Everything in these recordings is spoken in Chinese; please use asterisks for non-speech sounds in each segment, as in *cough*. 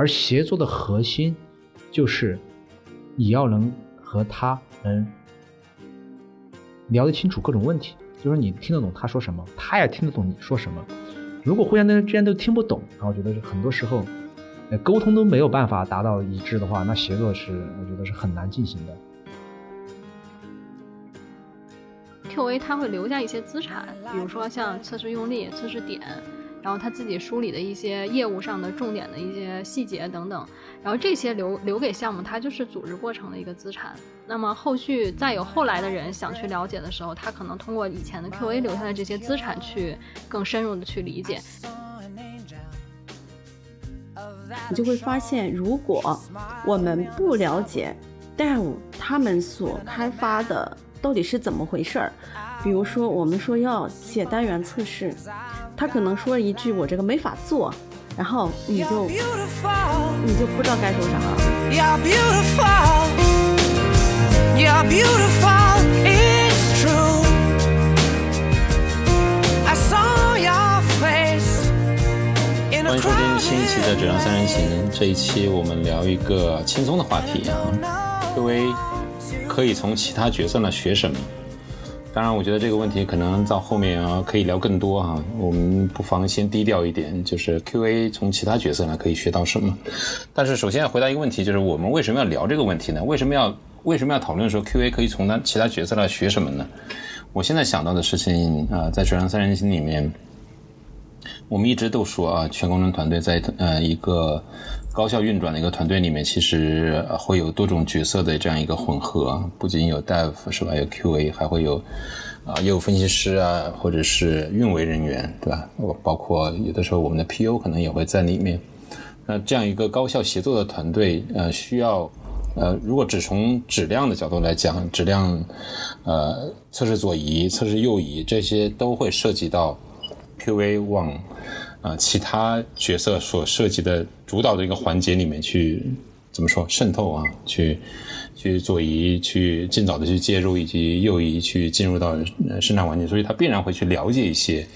而协作的核心就是你要能和他能聊得清楚各种问题，就是你听得懂他说什么，他也听得懂你说什么。如果互相之间都听不懂，然后觉得很多时候，沟通都没有办法达到一致的话，那协作是我觉得是很难进行的。QA 它会留下一些资产，比如说像测试用例、测试点，然后他自己梳理的一些业务上的重点的一些细节等等，然后这些留留给项目，它就是组织过程的一个资产。那么后续再有后来的人想去了解的时候，他可能通过以前的 QA 留下的这些资产去更深入的去理解。你就会发现，如果我们不了解 Dev 他们所开发的。到底是怎么回事儿？比如说，我们说要写单元测试，他可能说一句“我这个没法做”，然后你就你就不知道该说啥了。欢迎收听新一期的《质量三人行》，这一期我们聊一个轻松的话题啊，各位。可以从其他角色那学什么？当然，我觉得这个问题可能到后面啊可以聊更多哈。我们不妨先低调一点，就是 QA 从其他角色呢可以学到什么？但是首先要回答一个问题，就是我们为什么要聊这个问题呢？为什么要为什么要讨论说 QA 可以从他其他角色来学什么呢？我现在想到的事情啊，在《水上三人行》里面，我们一直都说啊，全功能团队在呃一个。高效运转的一个团队里面，其实会有多种角色的这样一个混合，不仅有 Dev 是吧？有 QA，还会有啊业务分析师啊，或者是运维人员，对吧？我包括有的时候我们的 PO 可能也会在里面。那这样一个高效协作的团队，呃，需要呃，如果只从质量的角度来讲，质量呃测试左移、测试右移这些都会涉及到 QA 往。啊，其他角色所涉及的主导的一个环节里面去怎么说渗透啊？去去左移，去尽早的去介入，以及右移去进入到生产环境，所以他必然会去了解一些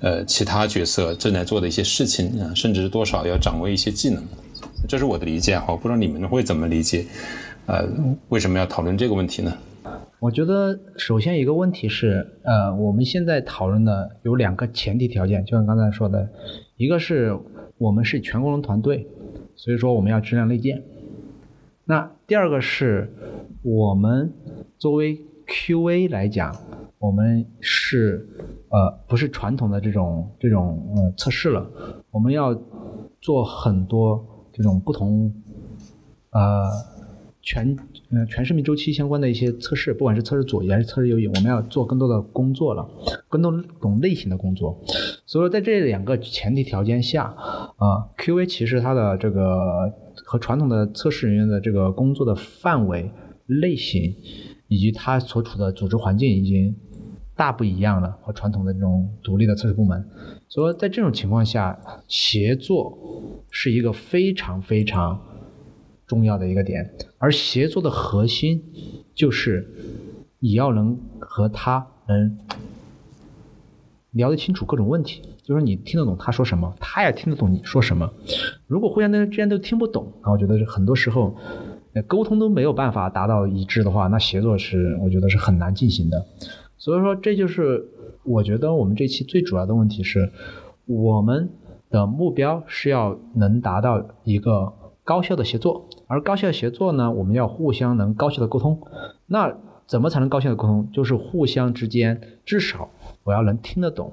呃其他角色正在做的一些事情啊，甚至多少要掌握一些技能。这是我的理解哈，我不知道你们会怎么理解？呃，为什么要讨论这个问题呢？我觉得首先一个问题是，呃，我们现在讨论的有两个前提条件，就像刚才说的，一个是我们是全功能团队，所以说我们要质量内建。那第二个是我们作为 QA 来讲，我们是呃不是传统的这种这种呃测试了，我们要做很多这种不同呃。全呃全生命周期相关的一些测试，不管是测试左移还是测试右移，我们要做更多的工作了，更多种类型的工作。所以说，在这两个前提条件下，啊，QA 其实它的这个和传统的测试人员的这个工作的范围、类型，以及它所处的组织环境已经大不一样了，和传统的这种独立的测试部门。所以说在这种情况下，协作是一个非常非常。重要的一个点，而协作的核心就是你要能和他能聊得清楚各种问题，就是你听得懂他说什么，他也听得懂你说什么。如果互相之间都听不懂，那我觉得很多时候沟通都没有办法达到一致的话，那协作是我觉得是很难进行的。所以说，这就是我觉得我们这期最主要的问题是，我们的目标是要能达到一个高效的协作。而高效协作呢，我们要互相能高效的沟通。那怎么才能高效的沟通？就是互相之间至少我要能听得懂，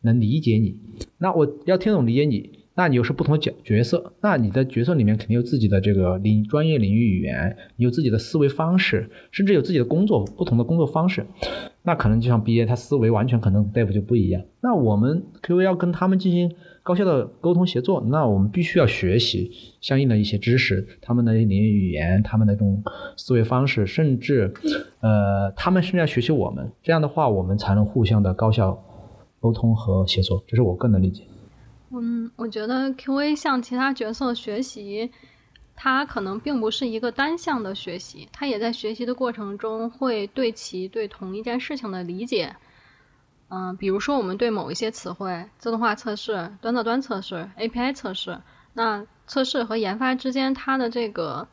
能理解你。那我要听懂理解你，那你又是不同角角色，那你的角色里面肯定有自己的这个领专业领域语言，你有自己的思维方式，甚至有自己的工作不同的工作方式。那可能就像 BA，他思维完全可能 Dev 就不一样。那我们 QA 要跟他们进行。高效的沟通协作，那我们必须要学习相应的一些知识，他们的领域语言，他们的这种思维方式，甚至，呃，他们甚至要学习我们，这样的话，我们才能互相的高效沟通和协作。这是我个人的理解。嗯，我觉得 QA 向其他角色学习，它可能并不是一个单向的学习，它也在学习的过程中会对其对同一件事情的理解。嗯，比如说我们对某一些词汇自动化测试、端到端测试、API 测试，那测试和研发之间，它的这个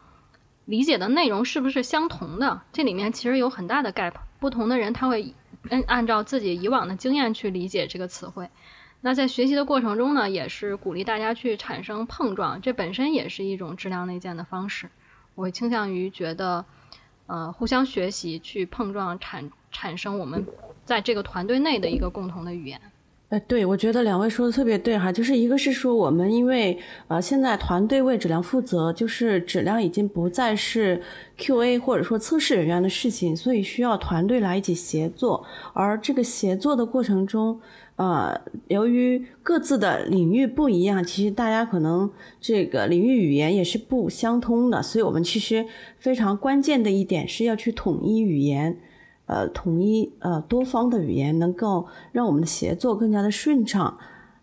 理解的内容是不是相同的？这里面其实有很大的 gap，不同的人他会按按照自己以往的经验去理解这个词汇。那在学习的过程中呢，也是鼓励大家去产生碰撞，这本身也是一种质量内建的方式。我会倾向于觉得，呃，互相学习去碰撞，产产生我们在这个团队内的一个共同的语言。呃，对，我觉得两位说的特别对哈，就是一个是说我们因为呃现在团队为质量负责，就是质量已经不再是 QA 或者说测试人员的事情，所以需要团队来一起协作。而这个协作的过程中，呃，由于各自的领域不一样，其实大家可能这个领域语言也是不相通的，所以我们其实非常关键的一点是要去统一语言。呃，统一呃多方的语言，能够让我们的协作更加的顺畅。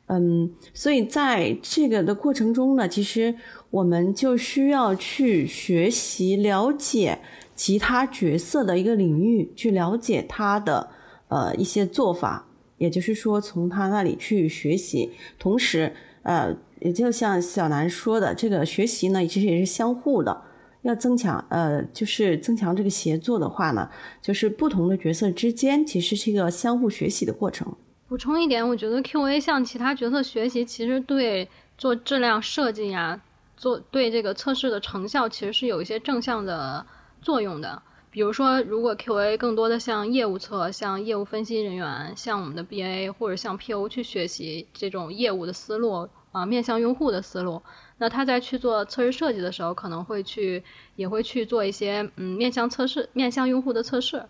嗯，所以在这个的过程中呢，其实我们就需要去学习了解其他角色的一个领域，去了解他的呃一些做法，也就是说从他那里去学习。同时，呃，也就像小南说的，这个学习呢，其实也是相互的。要增强，呃，就是增强这个协作的话呢，就是不同的角色之间其实是一个相互学习的过程。补充一点，我觉得 QA 向其他角色学习，其实对做质量设计呀，做对这个测试的成效，其实是有一些正向的作用的。比如说，如果 QA 更多的向业务侧、向业务分析人员、向我们的 BA 或者向 PO 去学习这种业务的思路啊，面向用户的思路。那他在去做测试设计的时候，可能会去也会去做一些嗯面向测试、面向用户的测试。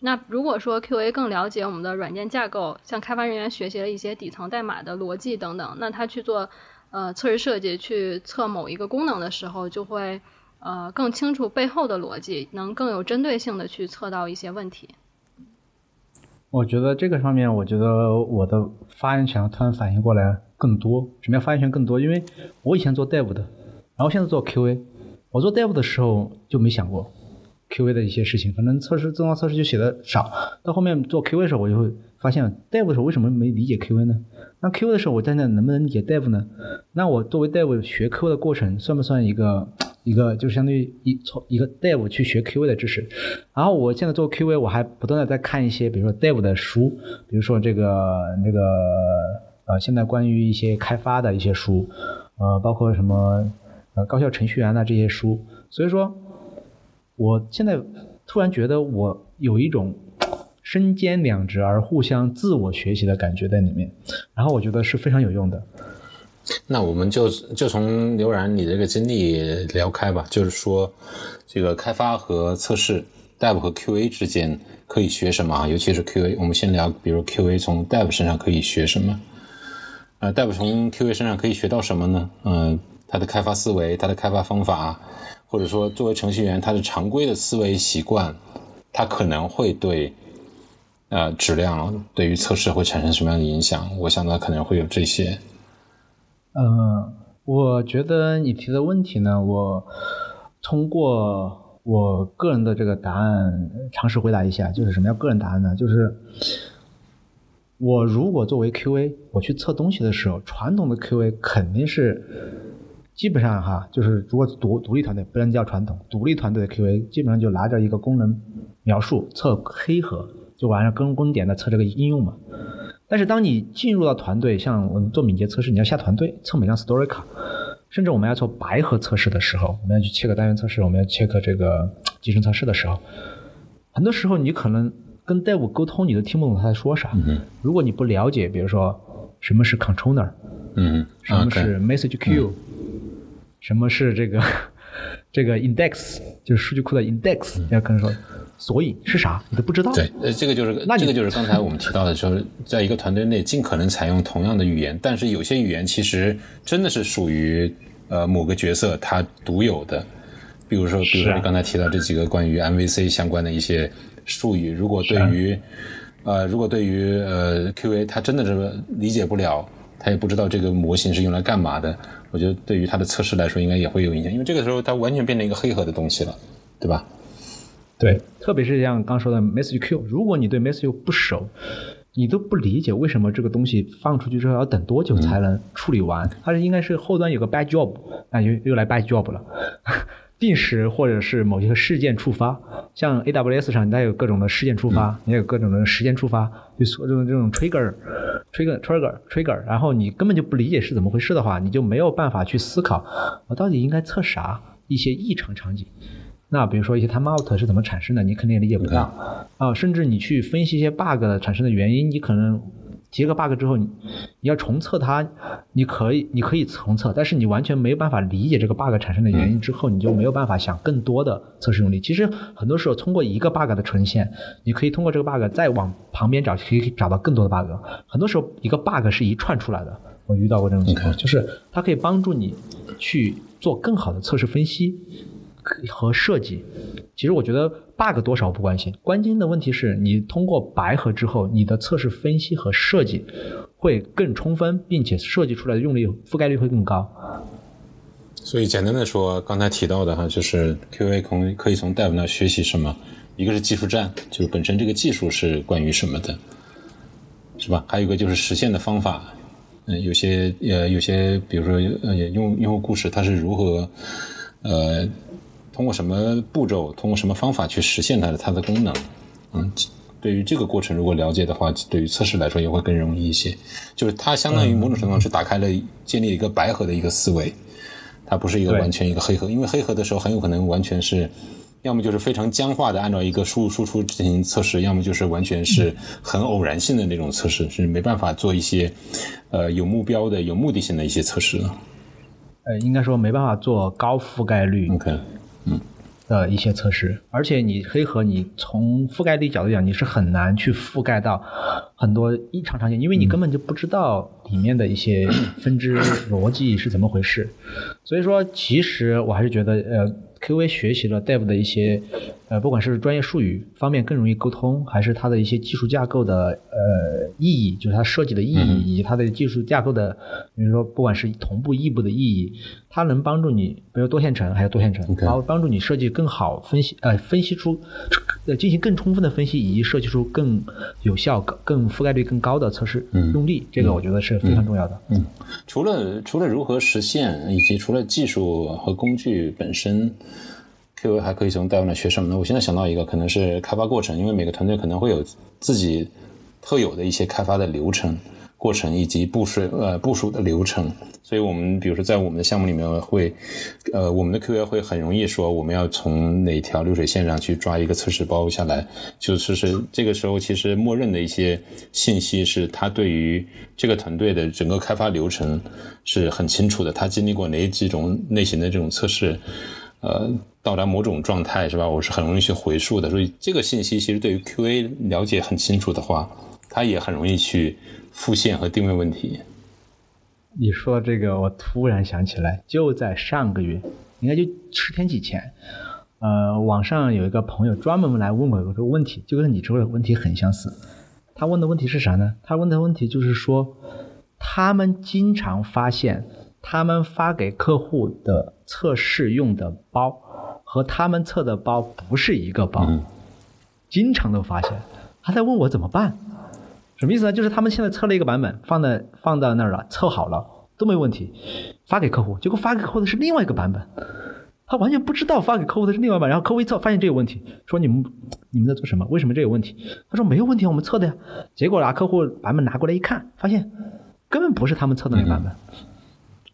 那如果说 QA 更了解我们的软件架构，向开发人员学习了一些底层代码的逻辑等等，那他去做呃测试设计、去测某一个功能的时候，就会呃更清楚背后的逻辑，能更有针对性的去测到一些问题。我觉得这个方面，我觉得我的发言权突然反应过来。更多什么样发言权更多？因为我以前做 Dev 的，然后现在做 QA。我做 Dev 的时候就没想过 QA 的一些事情，可能测试自动化测试就写的少。到后面做 QA 的时候，我就会发现 Dev 的时候为什么没理解 QA 呢？那 QA 的时候我在那能不能理解 Dev 呢？那我作为 Dev 学 QA 的过程算不算一个一个就是相当于一从一个 Dev 去学 QA 的知识？然后我现在做 QA，我还不断的在看一些比如说 Dev 的书，比如说这个那个。呃，现在关于一些开发的一些书，呃，包括什么呃高效程序员的这些书，所以说，我现在突然觉得我有一种身兼两职而互相自我学习的感觉在里面，然后我觉得是非常有用的。那我们就就从刘然你这个经历聊开吧，就是说这个开发和测试，Dev 和 QA 之间可以学什么啊？尤其是 QA，我们先聊，比如 QA 从 Dev 身上可以学什么？呃，Dev 从 QA 身上可以学到什么呢？嗯，他的开发思维，他的开发方法，或者说作为程序员，他的常规的思维习惯，他可能会对呃质量对于测试会产生什么样的影响？我想他可能会有这些。嗯，我觉得你提的问题呢，我通过我个人的这个答案尝试回答一下，就是什么叫个人答案呢？就是。我如果作为 QA，我去测东西的时候，传统的 QA 肯定是基本上哈，就是如果独独立团队不能叫传统，独立团队的 QA 基本上就拿着一个功能描述测黑盒，就完了跟跟点的测这个应用嘛。但是当你进入到团队，像我们做敏捷测试，你要下团队测每张 story 卡，甚至我们要做白盒测试的时候，我们要去切个单元测试，我们要切个这个集成测试的时候，很多时候你可能。跟 Dev 沟通，你都听不懂他在说啥。如果你不了解，比如说什么是 Controller，嗯，什么是 Message Queue，什么是这个 *laughs* 这个 Index，就是数据库的 Index，要可能说，所以是啥，你都不知道。对，呃，这个就是，那这个就是刚才我们提到的，就是在一个团队内尽可能采用同样的语言，但是有些语言其实真的是属于呃某个角色他独有的，比如说，比如说你刚才提到这几个关于 MVC 相关的一些。术语，如果对于，呃，如果对于呃 QA 他真的是理解不了，他也不知道这个模型是用来干嘛的，我觉得对于他的测试来说应该也会有影响，因为这个时候它完全变成一个黑盒的东西了，对吧？对，特别是像刚说的 Message Queue，如果你对 Message 不熟，你都不理解为什么这个东西放出去之后要等多久才能处理完？它是应该是后端有个 bad job，那又又来 bad job 了。定时或者是某一个事件触发，像 AWS 上它有各种的事件触发，也有各种的时间触发，就说这种这种 trigger，trigger，trigger，trigger，然后你根本就不理解是怎么回事的话，你就没有办法去思考我到底应该测啥一些异常场景。那比如说一些 timeout 是怎么产生的，你肯定也理解不到啊。甚至你去分析一些 bug 产生的原因，你可能接个 bug 之后，你你要重测它，你可以你可以重测，但是你完全没有办法理解这个 bug 产生的原因之后，你就没有办法想更多的测试用例。其实很多时候通过一个 bug 的呈现，你可以通过这个 bug 再往旁边找，可以找到更多的 bug。很多时候一个 bug 是一串出来的，我遇到过这种情况，就是它可以帮助你去做更好的测试分析。和设计，其实我觉得 bug 多少不关心，关键的问题是你通过白盒之后，你的测试分析和设计会更充分，并且设计出来的用力覆盖率会更高。所以简单的说，刚才提到的哈，就是 QA 可可以从 Dev 那学习什么？一个是技术栈，就是本身这个技术是关于什么的，是吧？还有一个就是实现的方法，嗯，有些呃有些，比如说呃用用户故事，它是如何呃。通过什么步骤，通过什么方法去实现它的它的功能？嗯，对于这个过程如果了解的话，对于测试来说也会更容易一些。就是它相当于某种程度上是打开了建立一个白盒的一个思维，它不是一个完全一个黑盒。因为黑盒的时候很有可能完全是，要么就是非常僵化的按照一个输入输出进行测试，要么就是完全是很偶然性的那种测试，是没办法做一些呃有目标的、有目的性的一些测试。呃，应该说没办法做高覆盖率。OK。的一些测试，而且你黑盒，你从覆盖率角度讲，你是很难去覆盖到很多异常场景，因为你根本就不知道里面的一些分支逻辑是怎么回事。所以说，其实我还是觉得，呃。QA 学习了 Dev 的一些，呃，不管是专业术语方面更容易沟通，还是它的一些技术架构的呃意义，就是它设计的意义，以及它的技术架构的，比如说不管是同步异步的意义，它能帮助你，比如多线程还有多线程，然后帮助你设计更好分析，呃，分析出，呃，进行更充分的分析，以及设计出更有效、更覆盖率更高的测试用例，这个我觉得是非常重要的。嗯，除了除了如何实现，以及除了技术和工具本身。QA 还可以从 Dev 那学什么呢？我现在想到一个，可能是开发过程，因为每个团队可能会有自己特有的一些开发的流程、过程以及部署呃部署的流程。所以我们比如说在我们的项目里面会，呃，我们的 QA 会很容易说我们要从哪条流水线上去抓一个测试包下来，就是是这个时候其实默认的一些信息是他对于这个团队的整个开发流程是很清楚的，他经历过哪几种类型的这种测试。呃，到达某种状态是吧？我是很容易去回溯的，所以这个信息其实对于 QA 了解很清楚的话，他也很容易去复现和定位问题。你说这个，我突然想起来，就在上个月，应该就十天几前，呃，网上有一个朋友专门来问我一个问题，就跟你这个问题很相似。他问的问题是啥呢？他问的问题就是说，他们经常发现。他们发给客户的测试用的包和他们测的包不是一个包，经常都发现。他在问我怎么办？什么意思呢？就是他们现在测了一个版本，放在放到那儿了，测好了都没问题，发给客户，结果发给客户的是另外一个版本，他完全不知道发给客户的是另外一版，然后客户一测发现这有问题，说你们你们在做什么？为什么这有问题？他说没有问题，我们测的呀。结果拿客户版本拿过来一看，发现根本不是他们测的那个版本。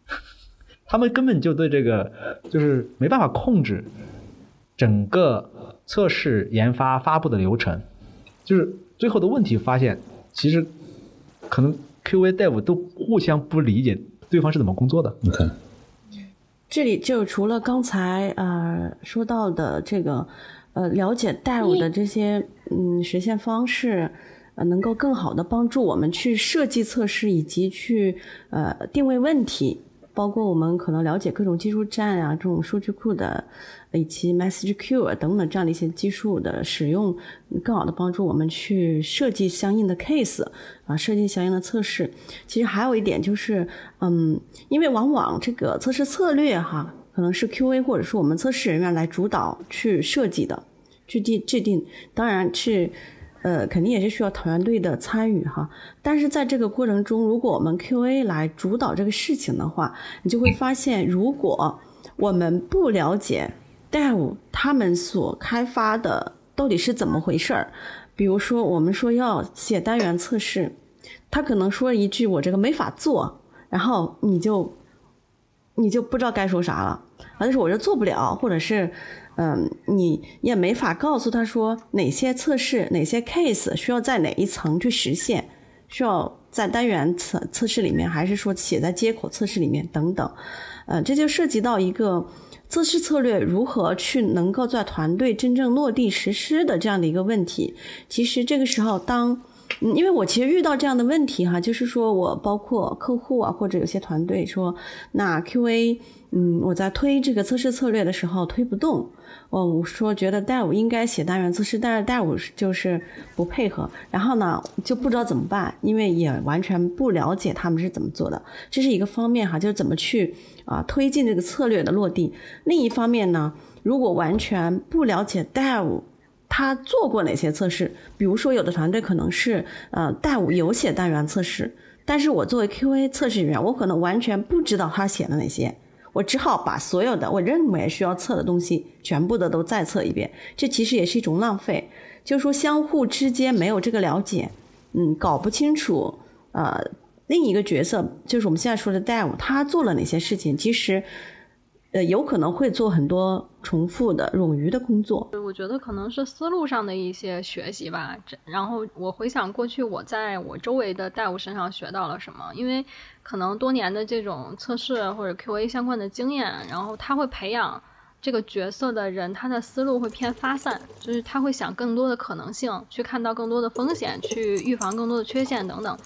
*laughs* 他们根本就对这个就是没办法控制整个测试、研发、发布的流程，就是最后的问题发现，其实可能 QA、Dev 都互相不理解对方是怎么工作的。你看，这里就除了刚才呃说到的这个呃了解 Dev 的这些嗯实现方式，呃能够更好的帮助我们去设计测试以及去呃定位问题。包括我们可能了解各种技术栈啊，这种数据库的，以及 message queue 等等这样的一些技术的使用，更好的帮助我们去设计相应的 case 啊，设计相应的测试。其实还有一点就是，嗯，因为往往这个测试策略哈，可能是 QA 或者是我们测试人员来主导去设计的，去定制定，当然是呃，肯定也是需要团队的参与哈。但是在这个过程中，如果我们 QA 来主导这个事情的话，你就会发现，如果我们不了解 Dev 他们所开发的到底是怎么回事儿，比如说我们说要写单元测试，他可能说一句我这个没法做，然后你就你就不知道该说啥了，啊，就是我这做不了，或者是。嗯，你也没法告诉他说哪些测试、哪些 case 需要在哪一层去实现，需要在单元测测试里面，还是说写在接口测试里面等等。嗯，这就涉及到一个测试策略如何去能够在团队真正落地实施的这样的一个问题。其实这个时候，当因为我其实遇到这样的问题哈，就是说我包括客户啊，或者有些团队说，那 QA，嗯，我在推这个测试策略的时候推不动。哦，我说觉得 Dev 应该写单元测试，但是 Dev 就是不配合，然后呢就不知道怎么办，因为也完全不了解他们是怎么做的，这是一个方面哈，就是怎么去啊推进这个策略的落地。另一方面呢，如果完全不了解 Dev 他做过哪些测试，比如说有的团队可能是呃 Dev 有写单元测试，但是我作为 QA 测试员，我可能完全不知道他写了哪些。我只好把所有的我认为需要测的东西全部的都再测一遍，这其实也是一种浪费。就是说相互之间没有这个了解，嗯，搞不清楚，呃，另一个角色就是我们现在说的 Dev，他做了哪些事情，其实。呃，有可能会做很多重复的冗余的工作。我觉得可能是思路上的一些学习吧。然后我回想过去，我在我周围的代务身上学到了什么？因为可能多年的这种测试或者 QA 相关的经验，然后他会培养这个角色的人，他的思路会偏发散，就是他会想更多的可能性，去看到更多的风险，去预防更多的缺陷等等。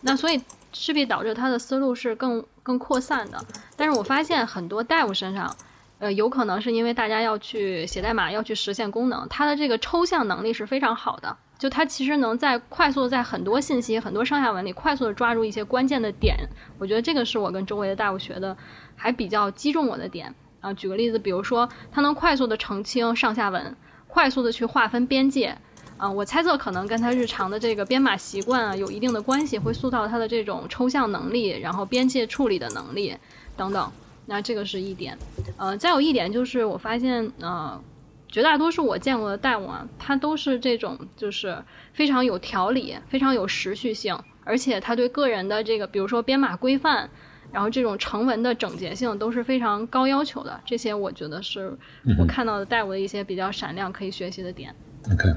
那所以。势必导致他的思路是更更扩散的，但是我发现很多 Dev 身上，呃，有可能是因为大家要去写代码，要去实现功能，他的这个抽象能力是非常好的，就他其实能在快速在很多信息、很多上下文里快速的抓住一些关键的点。我觉得这个是我跟周围的大夫学的，还比较击中我的点啊。举个例子，比如说他能快速的澄清上下文，快速的去划分边界。啊，我猜测可能跟他日常的这个编码习惯啊有一定的关系，会塑造他的这种抽象能力，然后边界处理的能力等等。那这个是一点。呃，再有一点就是我发现，呃，绝大多数我见过的代务啊，他都是这种就是非常有条理、非常有时序性，而且他对个人的这个，比如说编码规范，然后这种成文的整洁性都是非常高要求的。这些我觉得是我看到的代务的一些比较闪亮可以学习的点。OK。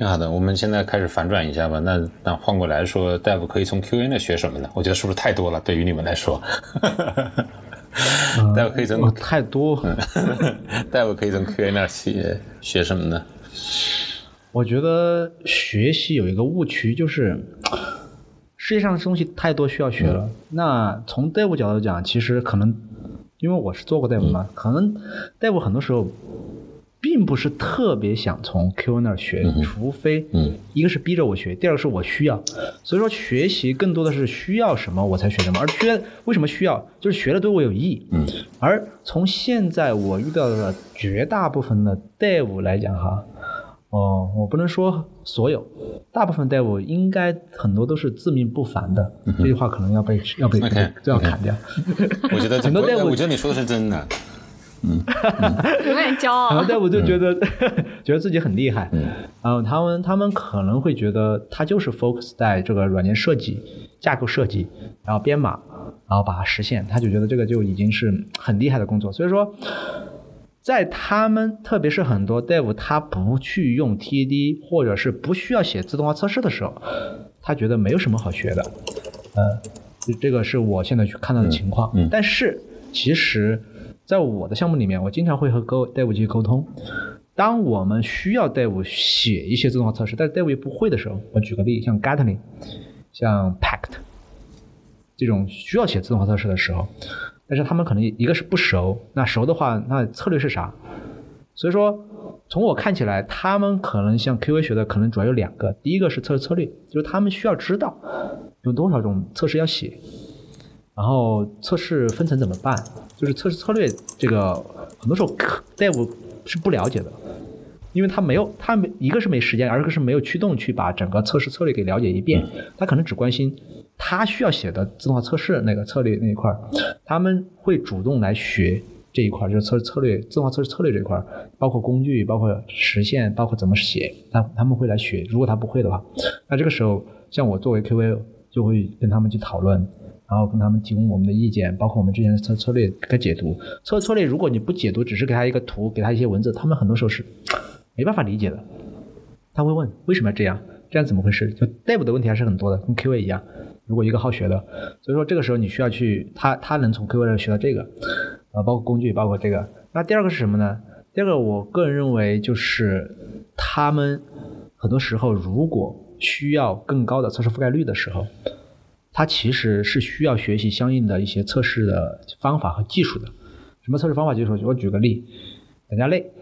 挺好的，我们现在开始反转一下吧。那那换过来说，大夫可以从 QA 那学什么呢？我觉得是不是太多了？对于你们来说，大夫可以从太多，大夫可以从 QA 那学学什么呢？我觉得学习有一个误区，就是世界上的东西太多需要学了。那从 Dev 角度讲，其实可能因为我是做过 Dev 嘛，可能 Dev 很多时候。并不是特别想从 Q 那儿学，除非，一个是逼着我学，第二个是我需要。所以说学习更多的是需要什么我才学什么，而学为什么需要，就是学了对我有意义。而从现在我遇到的绝大部分的 Dev 来讲哈，哦，我不能说所有，大部分 Dev 应该很多都是自命不凡的。这句话可能要被要被要砍掉。我觉得 *laughs* 很多 Dev，我觉得你说的是真的。嗯，有点骄傲。然后戴夫就觉得 *laughs* 觉得自己很厉害。嗯，然后他们他们可能会觉得他就是 focus 在这个软件设计、架构设计，然后编码，然后把它实现，他就觉得这个就已经是很厉害的工作。所以说，在他们特别是很多 dev 他不去用 TAD 或者是不需要写自动化测试的时候，他觉得没有什么好学的。嗯，这个是我现在去看到的情况。嗯，但是其实。在我的项目里面，我经常会和各位 Dev 去沟通。当我们需要 Dev 写一些自动化测试，但是 Dev 不会的时候，我举个例，像 Gatling、像 Pact 这种需要写自动化测试的时候，但是他们可能一个是不熟，那熟的话，那策略是啥？所以说，从我看起来，他们可能像 QA 学的，可能主要有两个。第一个是测试策略，就是他们需要知道有多少种测试要写。然后测试分层怎么办？就是测试策略这个，很多时候 Dev 是不了解的。因为他没有，他没一个是没时间，二个是没有驱动去把整个测试策略给了解一遍，他可能只关心他需要写的自动化测试那个策略那一块儿，他们会主动来学这一块儿，就是测策略自动化测试策略这一块儿，包括工具，包括实现，包括怎么写，他他们会来学。如果他不会的话，那这个时候像我作为 QA 就会跟他们去讨论。然后跟他们提供我们的意见，包括我们之前的策策略给解读。策策略如果你不解读，只是给他一个图，给他一些文字，他们很多时候是没办法理解的。他会问为什么要这样？这样怎么回事？就 Dev 的问题还是很多的，跟 QA 一样。如果一个好学的，所以说这个时候你需要去他他能从 QA 上学到这个，啊，包括工具，包括这个。那第二个是什么呢？第二个我个人认为就是他们很多时候如果需要更高的测试覆盖率的时候。它其实是需要学习相应的一些测试的方法和技术的。什么测试方法技术？我举个例，等价类，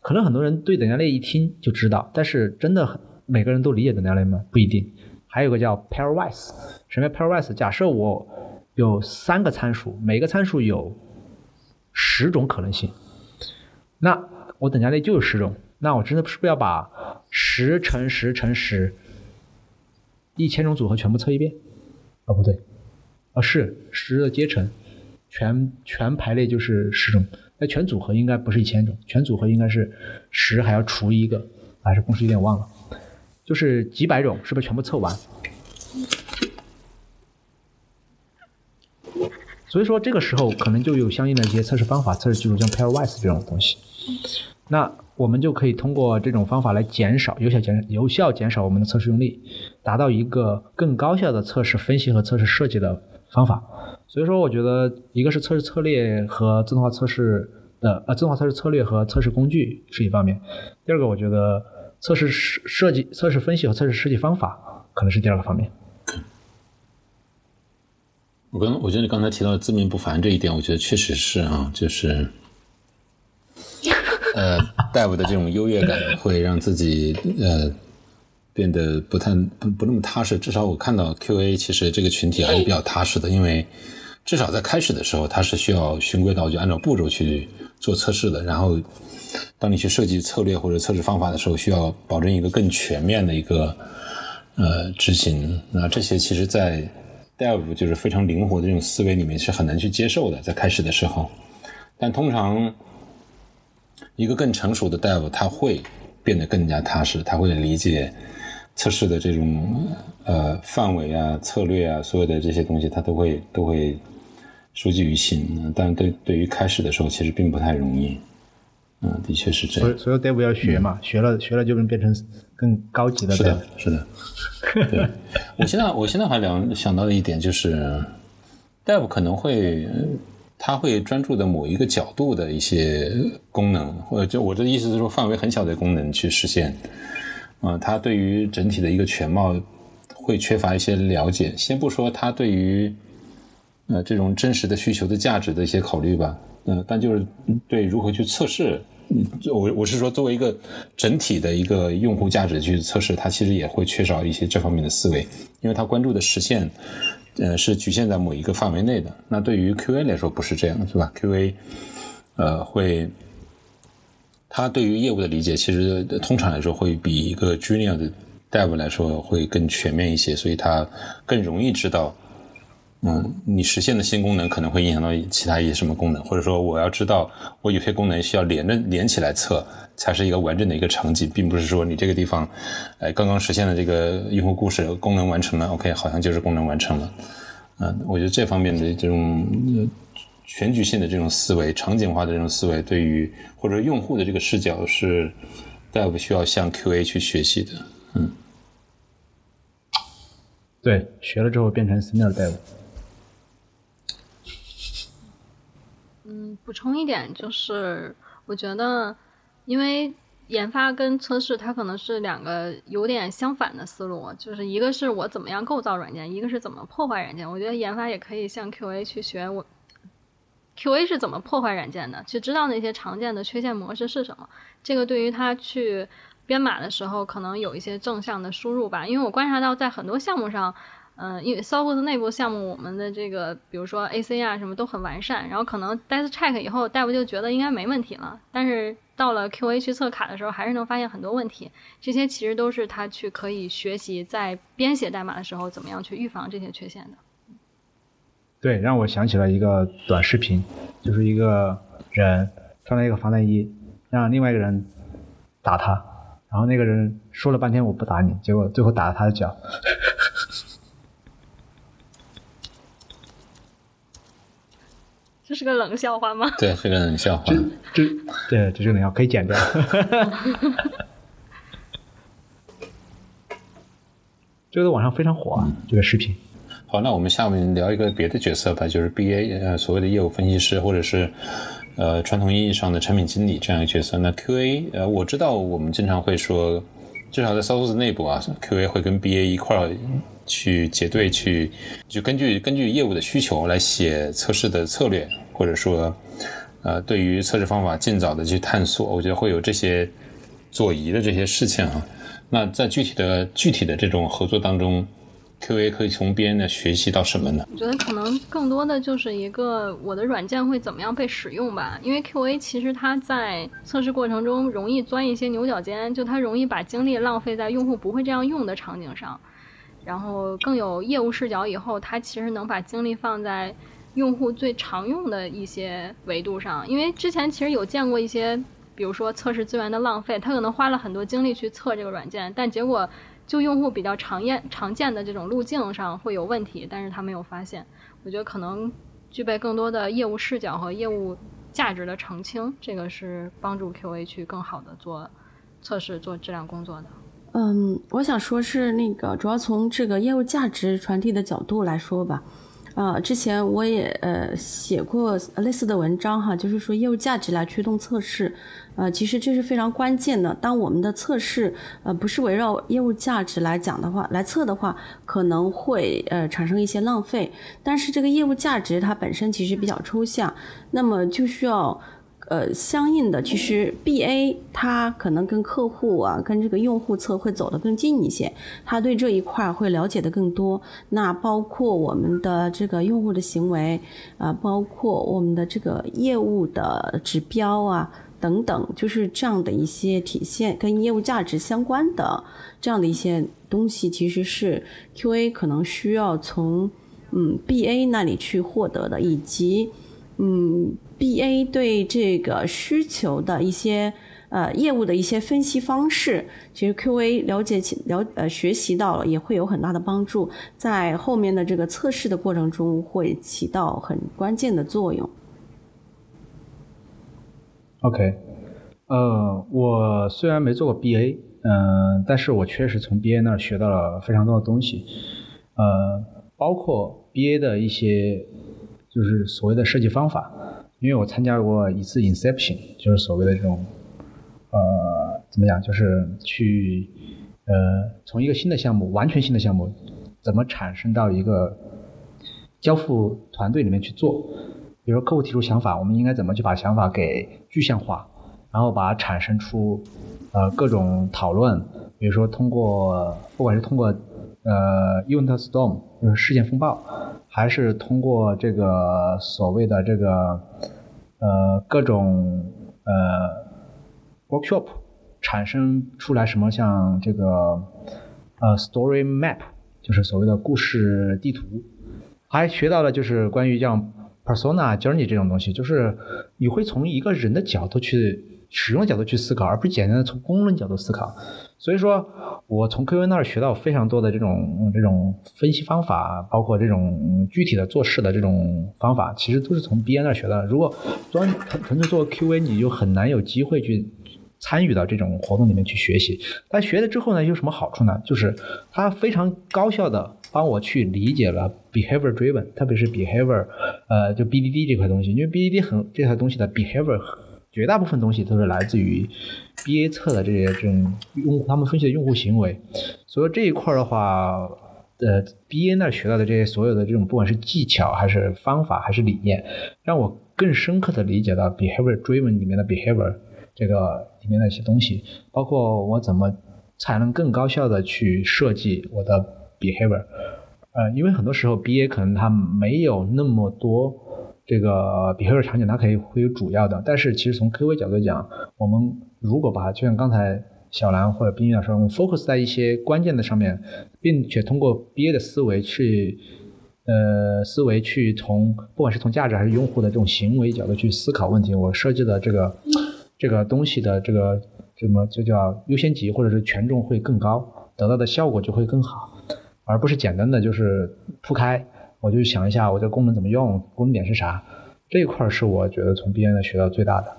可能很多人对等价类一听就知道，但是真的很每个人都理解等价类吗？不一定。还有个叫 pairwise，什么叫 pairwise？假设我有三个参数，每个参数有十种可能性，那我等价类就有十种，那我真的是不是要把十乘十乘十一千种组合全部测一遍？哦，不对，啊是十的阶乘，全全排列就是十种，那全组合应该不是一千种，全组合应该是十还要除一个，还是公式有点忘了，就是几百种，是不是全部测完？所以说这个时候可能就有相应的一些测试方法、测试技术，像 pairwise 这种东西，那。我们就可以通过这种方法来减少、有效减、有效减少我们的测试用力，达到一个更高效的测试分析和测试设计的方法。所以说，我觉得一个是测试策略和自动化测试的呃，自动化测试策略和测试工具是一方面。第二个，我觉得测试设计、测试分析和测试设计方法可能是第二个方面。我刚我觉得你刚才提到自命不凡这一点，我觉得确实是啊，就是。呃，Dev 的这种优越感 *laughs* 会让自己呃变得不太不不那么踏实。至少我看到 QA 其实这个群体还是比较踏实的，因为至少在开始的时候，它是需要循规蹈矩，按照步骤去做测试的。然后，当你去设计策略或者测试方法的时候，需要保证一个更全面的一个呃执行。那这些其实，在 Dev 就是非常灵活的这种思维里面是很难去接受的，在开始的时候。但通常。一个更成熟的 Dev，他会变得更加踏实，他会理解测试的这种呃范围啊、策略啊，所有的这些东西，他都会都会熟记于心。但对对于开始的时候，其实并不太容易。嗯，的确是这样。所以，所以 Dev 要学嘛，学了学了就能变成更高级的。是的，是的。对，*laughs* 我现在我现在还想想到的一点就是，Dev 可能会。它会专注的某一个角度的一些功能，或者就我的意思是说，范围很小的功能去实现。啊，它对于整体的一个全貌会缺乏一些了解。先不说它对于呃这种真实的需求的价值的一些考虑吧，嗯，但就是对如何去测试，我我是说作为一个整体的一个用户价值去测试，它其实也会缺少一些这方面的思维，因为它关注的实现。呃，是局限在某一个范围内的。那对于 QA 来说不是这样，是吧？QA，呃，会，他对于业务的理解，其实通常来说会比一个 Junior 的 Dev 来说会更全面一些，所以他更容易知道。嗯，你实现的新功能可能会影响到其他一些什么功能，或者说我要知道我有些功能需要连着连起来测，才是一个完整的一个场景，并不是说你这个地方，哎，刚刚实现了这个用户故事功能完成了，OK，好像就是功能完成了。嗯，我觉得这方面的这种全局性的这种思维、场景化的这种思维，对于或者用户的这个视角是大夫需要向 QA 去学习的。嗯，对，学了之后变成 Senior 大夫。补充一点，就是我觉得，因为研发跟测试它可能是两个有点相反的思路，就是一个是我怎么样构造软件，一个是怎么破坏软件。我觉得研发也可以向 QA 去学，我 QA 是怎么破坏软件的，去知道那些常见的缺陷模式是什么。这个对于他去编码的时候，可能有一些正向的输入吧。因为我观察到，在很多项目上。嗯，因为 Sophos 内部项目，我们的这个比如说 AC 啊什么都很完善，然后可能 Desk Check 以后，大夫就觉得应该没问题了，但是到了 QA 去测卡的时候，还是能发现很多问题。这些其实都是他去可以学习在编写代码的时候怎么样去预防这些缺陷的。对，让我想起了一个短视频，就是一个人穿了一个防弹衣，让另外一个人打他，然后那个人说了半天我不打你，结果最后打了他的脚。这是个冷笑话吗？对，是个冷笑话。这这对，这是冷笑话，可以剪掉。*laughs* 这个在网上非常火啊，这个视频。好，那我们下面聊一个别的角色吧，就是 BA，呃，所谓的业务分析师，或者是呃传统意义上的产品经理这样一个角色。那 QA，呃，我知道我们经常会说，至少在 s o u c e 内部啊，QA 会跟 BA 一块儿。去结对，去就根据根据业务的需求来写测试的策略，或者说，呃，对于测试方法尽早的去探索，我觉得会有这些做移的这些事情啊。那在具体的具体的这种合作当中，QA 可以从别人的学习到什么呢？我觉得可能更多的就是一个我的软件会怎么样被使用吧，因为 QA 其实它在测试过程中容易钻一些牛角尖，就它容易把精力浪费在用户不会这样用的场景上。然后更有业务视角以后，它其实能把精力放在用户最常用的一些维度上。因为之前其实有见过一些，比如说测试资源的浪费，他可能花了很多精力去测这个软件，但结果就用户比较常见常见的这种路径上会有问题，但是他没有发现。我觉得可能具备更多的业务视角和业务价值的澄清，这个是帮助 QA 去更好的做测试、做质量工作的。嗯，我想说是那个，主要从这个业务价值传递的角度来说吧。啊，之前我也呃写过类似的文章哈，就是说业务价值来驱动测试。呃，其实这是非常关键的。当我们的测试呃不是围绕业务价值来讲的话，来测的话，可能会呃产生一些浪费。但是这个业务价值它本身其实比较抽象，那么就需要。呃，相应的，其实 B A 它可能跟客户啊，跟这个用户侧会走得更近一些，他对这一块会了解的更多。那包括我们的这个用户的行为啊，包括我们的这个业务的指标啊等等，就是这样的一些体现跟业务价值相关的这样的一些东西，其实是 Q A 可能需要从嗯 B A 那里去获得的，以及嗯。B A 对这个需求的一些呃业务的一些分析方式，其实 Q A 了解起了呃学习到了也会有很大的帮助，在后面的这个测试的过程中会起到很关键的作用。OK，呃，我虽然没做过 B A，嗯，但是我确实从 B A 那儿学到了非常多的东西，呃，包括 B A 的一些就是所谓的设计方法。因为我参加过一次 Inception，就是所谓的这种，呃，怎么讲，就是去，呃，从一个新的项目，完全新的项目，怎么产生到一个交付团队里面去做？比如说客户提出想法，我们应该怎么去把想法给具象化，然后把它产生出，呃，各种讨论，比如说通过，不管是通过，呃 unit storm 就是事件风暴。还是通过这个所谓的这个呃各种呃 workshop 产生出来什么像这个呃 story map，就是所谓的故事地图，还学到了就是关于像 persona journey 这种东西，就是你会从一个人的角度去。使用角度去思考，而不是简单的从功能角度思考。所以说，我从 QA 那儿学到非常多的这种这种分析方法，包括这种具体的做事的这种方法，其实都是从 BA 那儿学的。如果专纯纯粹做 QA，你就很难有机会去参与到这种活动里面去学习。但学了之后呢，有什么好处呢？就是它非常高效的帮我去理解了 behavior driven，特别是 behavior，呃，就 BDD 这块东西，因为 BDD 很这块东西的 behavior。绝大部分东西都是来自于 BA 测的这些这种用户，他们分析的用户行为。所以这一块的话，呃，BA 那学到的这些所有的这种，不管是技巧还是方法还是理念，让我更深刻的理解到 behavior driven 里面的 behavior 这个里面的一些东西，包括我怎么才能更高效的去设计我的 behavior。呃，因为很多时候 BA 可能它没有那么多这个 behavior 场景，它可以会有主要的。但是其实从 QA 角度讲，我们如果把就像刚才小兰或者冰冰说，我们 focus 在一些关键的上面，并且通过 BA 的思维去呃思维去从不管是从价值还是用户的这种行为角度去思考问题，我设计的这个这个东西的这个什么就叫优先级或者是权重会更高，得到的效果就会更好。而不是简单的就是铺开，我就想一下我这功能怎么用，功能点是啥，这一块是我觉得从 B N 学到最大的。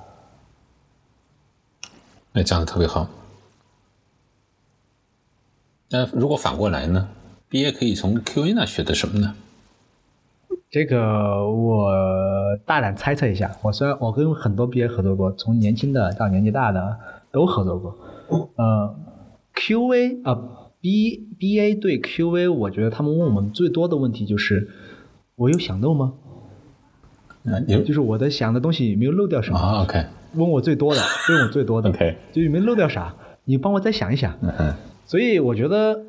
那讲的特别好。那如果反过来呢？B A 可以从 Q A 那学的什么呢？这个我大胆猜测一下，我虽然我跟很多 B A 合作过，从年轻的到年纪大的都合作过，呃，Q A 啊。B B A 对 Q A，我觉得他们问我们最多的问题就是：我有想漏吗？啊，有，就是我的想的东西有没有漏掉什么？OK，问我最多的，问我最多的，OK，就有没有漏掉啥？你帮我再想一想。嗯所以我觉得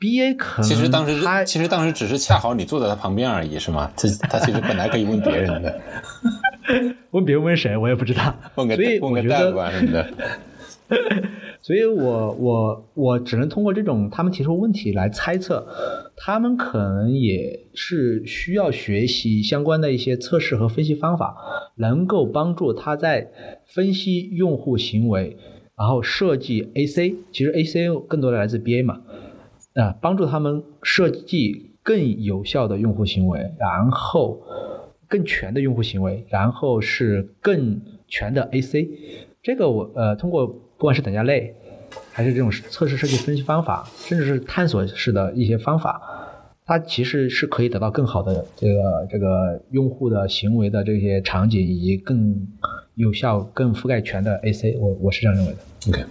B A 可能其实当时其实当时只是恰好你坐在他旁边而已，是吗？他他其实本来可以问别人的。*laughs* 问别人问谁？我也不知道。问个问个大夫什么的。*laughs* 所以我我我只能通过这种他们提出问题来猜测，他们可能也是需要学习相关的一些测试和分析方法，能够帮助他在分析用户行为，然后设计 AC。其实 AC 更多的来自 BA 嘛，啊，帮助他们设计更有效的用户行为，然后更全的用户行为，然后是更全的 AC。这个我呃通过。不管是等价类，还是这种测试设计分析方法，甚至是探索式的一些方法，它其实是可以得到更好的这个这个用户的行为的这些场景，以及更有效、更覆盖全的 AC。我我是这样认为的。OK。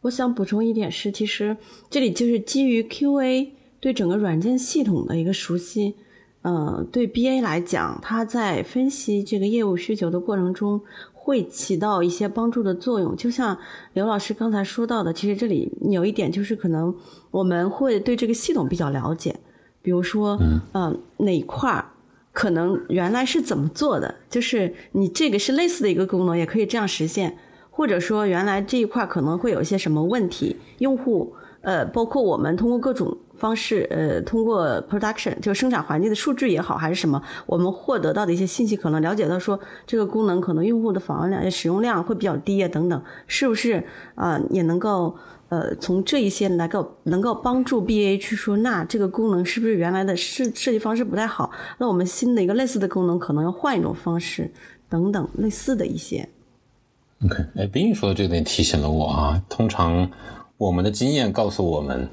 我想补充一点是，其实这里就是基于 QA 对整个软件系统的一个熟悉。嗯，对 BA 来讲，他在分析这个业务需求的过程中。会起到一些帮助的作用，就像刘老师刚才说到的，其实这里有一点就是可能我们会对这个系统比较了解，比如说，嗯，哪块儿可能原来是怎么做的，就是你这个是类似的一个功能，也可以这样实现，或者说原来这一块可能会有一些什么问题，用户，呃，包括我们通过各种。方式，呃，通过 production 就生产环境的数据也好，还是什么，我们获得到的一些信息，可能了解到说这个功能可能用户的访问量、使用量会比较低啊，等等，是不是啊？也能够呃从这一些来够能够帮助 BA 去说，那这个功能是不是原来的设设计方式不太好？那我们新的一个类似的功能可能要换一种方式，等等类似的一些。OK，哎，冰玉说的这点提醒了我啊，通常我们的经验告诉我们。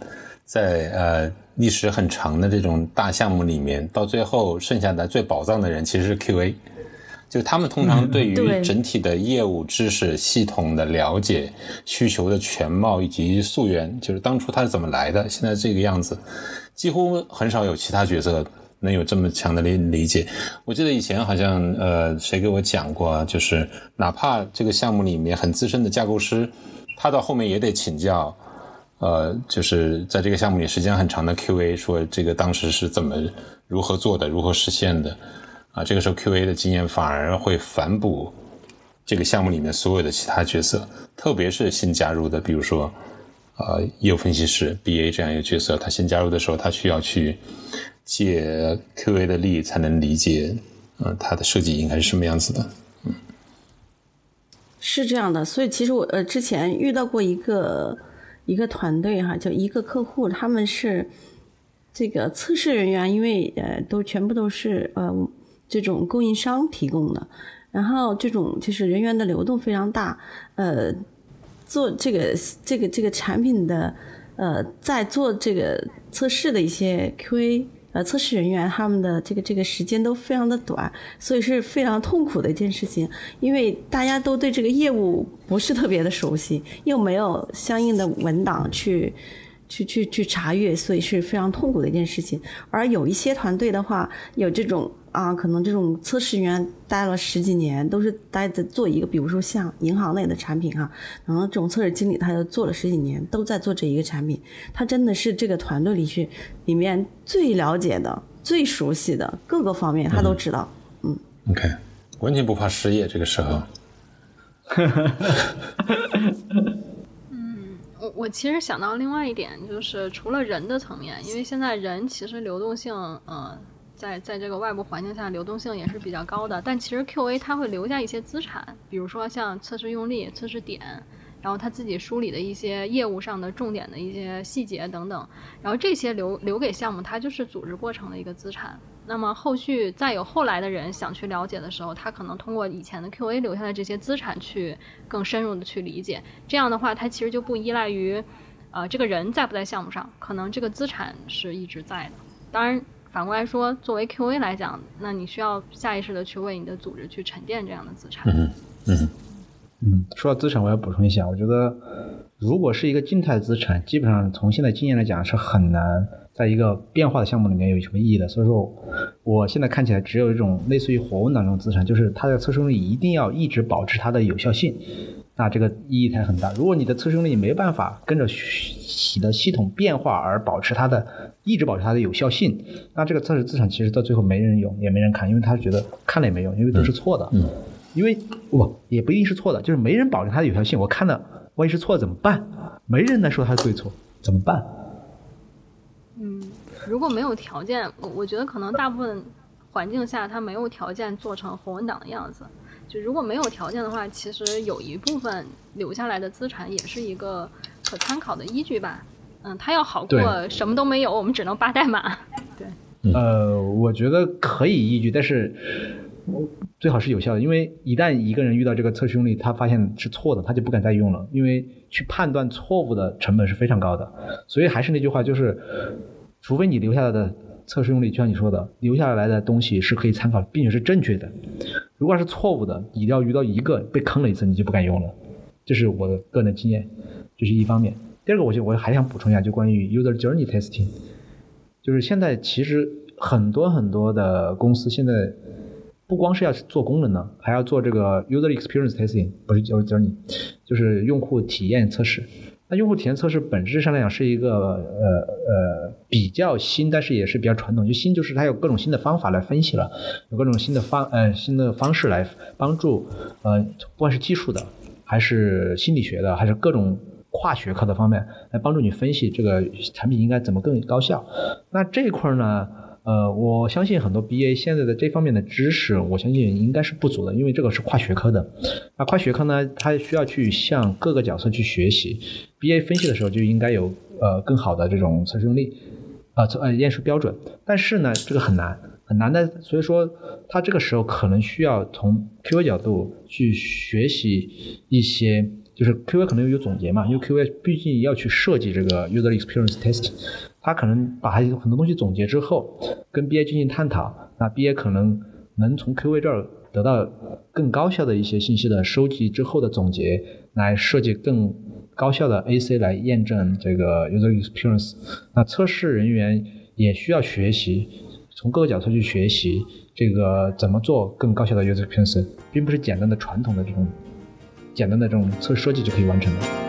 在呃历史很长的这种大项目里面，到最后剩下的最宝藏的人其实是 QA，就他们通常对于整体的业务知识系统的了解、需求的全貌以及溯源，就是当初它是怎么来的，现在这个样子，几乎很少有其他角色能有这么强的理理解。我记得以前好像呃谁给我讲过，就是哪怕这个项目里面很资深的架构师，他到后面也得请教。呃，就是在这个项目里时间很长的 QA 说这个当时是怎么如何做的，如何实现的，啊，这个时候 QA 的经验反而会反哺这个项目里面所有的其他角色，特别是新加入的，比如说呃业务分析师 BA 这样一个角色，他新加入的时候，他需要去借 QA 的力才能理解，嗯，他的设计应该是什么样子的，嗯，是这样的，所以其实我呃之前遇到过一个。一个团队哈，就一个客户，他们是这个测试人员，因为呃都全部都是呃这种供应商提供的，然后这种就是人员的流动非常大，呃做这个这个这个产品的呃在做这个测试的一些 QA。呃，测试人员他们的这个这个时间都非常的短，所以是非常痛苦的一件事情，因为大家都对这个业务不是特别的熟悉，又没有相应的文档去去去去查阅，所以是非常痛苦的一件事情。而有一些团队的话，有这种啊，可能这种测试员待了十几年，都是待在做一个，比如说像银行类的产品哈，然后这种测试经理他就做了十几年，都在做这一个产品，他真的是这个团队里去里面最了解的、最熟悉的各个方面，他都知道。嗯，OK，完全不怕失业这个时候。*laughs* 我其实想到另外一点，就是除了人的层面，因为现在人其实流动性，呃，在在这个外部环境下流动性也是比较高的。但其实 QA 它会留下一些资产，比如说像测试用例、测试点，然后他自己梳理的一些业务上的重点的一些细节等等，然后这些留留给项目，它就是组织过程的一个资产。那么后续再有后来的人想去了解的时候，他可能通过以前的 QA 留下的这些资产去更深入的去理解。这样的话，他其实就不依赖于，呃，这个人在不在项目上，可能这个资产是一直在的。当然，反过来说，作为 QA 来讲，那你需要下意识的去为你的组织去沉淀这样的资产。嗯嗯嗯，说到资产，我要补充一下，我觉得如果是一个静态资产，基本上从现在经验来讲是很难。在一个变化的项目里面有什么意义的？所以说，我现在看起来只有一种类似于活文档这种资产，就是它的测试用例一定要一直保持它的有效性，那这个意义才很大。如果你的测试用例没办法跟着你的系统变化而保持它的一直保持它的有效性，那这个测试资产其实到最后没人用也没人看，因为他觉得看了也没用，因为都是错的。嗯，因为不也不一定是错的，就是没人保证它的有效性。我看了，万一是错怎么办？没人来说它对错，怎么办？如果没有条件，我我觉得可能大部分环境下，他没有条件做成红文档的样子。就如果没有条件的话，其实有一部分留下来的资产也是一个可参考的依据吧。嗯，它要好过什么都没有，我们只能扒代码。*laughs* 对，呃，我觉得可以依据，但是最好是有效的，因为一旦一个人遇到这个测试用例，他发现是错的，他就不敢再用了，因为去判断错误的成本是非常高的。所以还是那句话，就是。除非你留下来的测试用例，就像你说的，留下来的东西是可以参考，并且是正确的。如果是错误的，你要遇到一个被坑了一次，你就不敢用了。这是我的个人经验，这是一方面。第二个，我就我还想补充一下，就关于 user journey testing，就是现在其实很多很多的公司现在不光是要做功能的，还要做这个 user experience testing，不是 user journey，就是用户体验测试。那用户体验测试本质上来讲是一个呃呃比较新，但是也是比较传统。就新就是它有各种新的方法来分析了，有各种新的方呃新的方式来帮助呃不管是技术的，还是心理学的，还是各种跨学科的方面来帮助你分析这个产品应该怎么更高效。那这一块呢？呃，我相信很多 BA 现在的这方面的知识，我相信应该是不足的，因为这个是跨学科的。那跨学科呢，它需要去向各个角色去学习。BA 分析的时候就应该有呃更好的这种测试用例，呃呃验收标准。但是呢，这个很难很难的，所以说它这个时候可能需要从 QA 角度去学习一些，就是 QA 可能有总结嘛，因为 QA 毕竟要去设计这个 user experience test，。他可能把很多东西总结之后，跟 BA 进行探讨，那 BA 可能能从 QA 这儿得到更高效的一些信息的收集之后的总结，来设计更高效的 AC 来验证这个 user experience。那测试人员也需要学习，从各个角度去学习这个怎么做更高效的 user experience，并不是简单的传统的这种简单的这种测设计就可以完成的。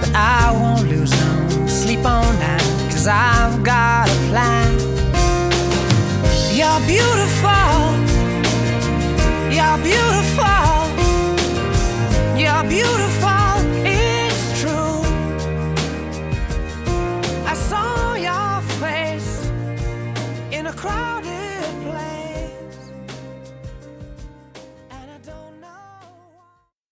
But I won't lose no sleep on that, cause I've got a plan. You're beautiful. You're beautiful. You're beautiful.